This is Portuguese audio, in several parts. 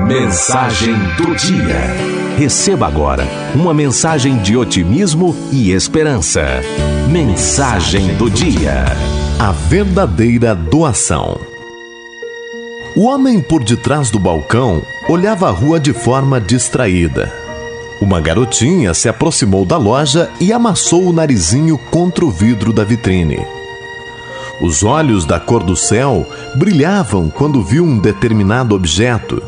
Mensagem do dia. Receba agora uma mensagem de otimismo e esperança. Mensagem do dia. A verdadeira doação. O homem por detrás do balcão olhava a rua de forma distraída. Uma garotinha se aproximou da loja e amassou o narizinho contra o vidro da vitrine. Os olhos da cor do céu brilhavam quando viu um determinado objeto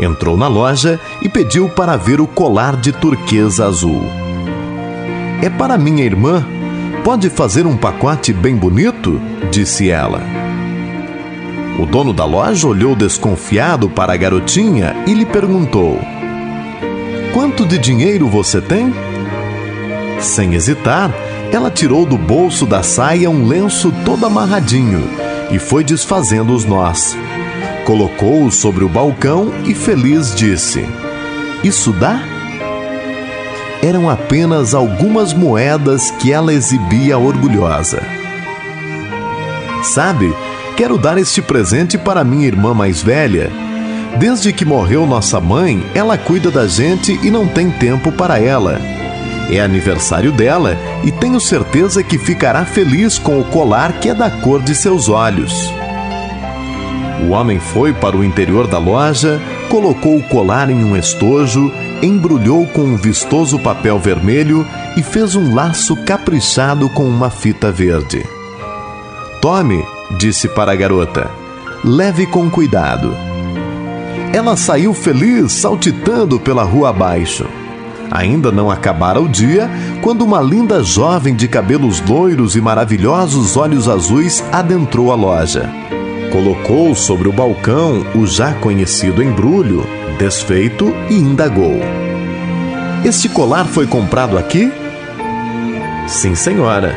entrou na loja e pediu para ver o colar de turquesa azul. É para minha irmã. Pode fazer um pacote bem bonito? disse ela. O dono da loja olhou desconfiado para a garotinha e lhe perguntou: Quanto de dinheiro você tem? Sem hesitar, ela tirou do bolso da saia um lenço todo amarradinho e foi desfazendo os nós colocou-o sobre o balcão e feliz disse: Isso dá? Eram apenas algumas moedas que ela exibia orgulhosa. Sabe, quero dar este presente para minha irmã mais velha. Desde que morreu nossa mãe, ela cuida da gente e não tem tempo para ela. É aniversário dela e tenho certeza que ficará feliz com o colar que é da cor de seus olhos. O homem foi para o interior da loja, colocou o colar em um estojo, embrulhou com um vistoso papel vermelho e fez um laço caprichado com uma fita verde. Tome, disse para a garota, leve com cuidado. Ela saiu feliz, saltitando pela rua abaixo. Ainda não acabara o dia quando uma linda jovem de cabelos loiros e maravilhosos olhos azuis adentrou a loja colocou sobre o balcão o já conhecido embrulho, desfeito e indagou: Este colar foi comprado aqui? Sim, senhora.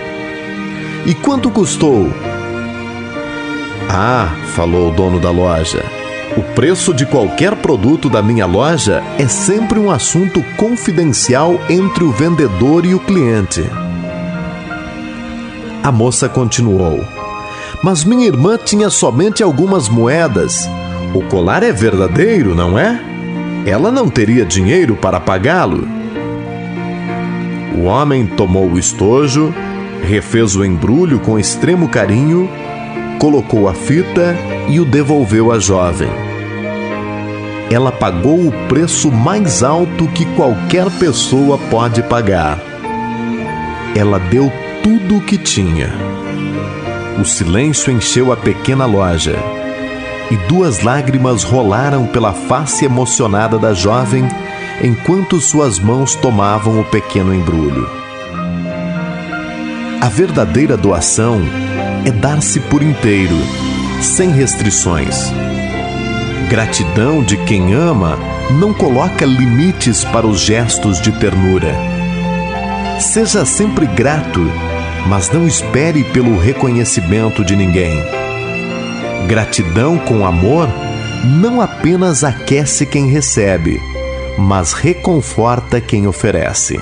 E quanto custou? Ah, falou o dono da loja. O preço de qualquer produto da minha loja é sempre um assunto confidencial entre o vendedor e o cliente. A moça continuou mas minha irmã tinha somente algumas moedas. O colar é verdadeiro, não é? Ela não teria dinheiro para pagá-lo. O homem tomou o estojo, refez o embrulho com extremo carinho, colocou a fita e o devolveu à jovem. Ela pagou o preço mais alto que qualquer pessoa pode pagar. Ela deu tudo o que tinha. O silêncio encheu a pequena loja e duas lágrimas rolaram pela face emocionada da jovem enquanto suas mãos tomavam o pequeno embrulho. A verdadeira doação é dar-se por inteiro, sem restrições. Gratidão de quem ama não coloca limites para os gestos de ternura. Seja sempre grato mas não espere pelo reconhecimento de ninguém. Gratidão com amor não apenas aquece quem recebe, mas reconforta quem oferece.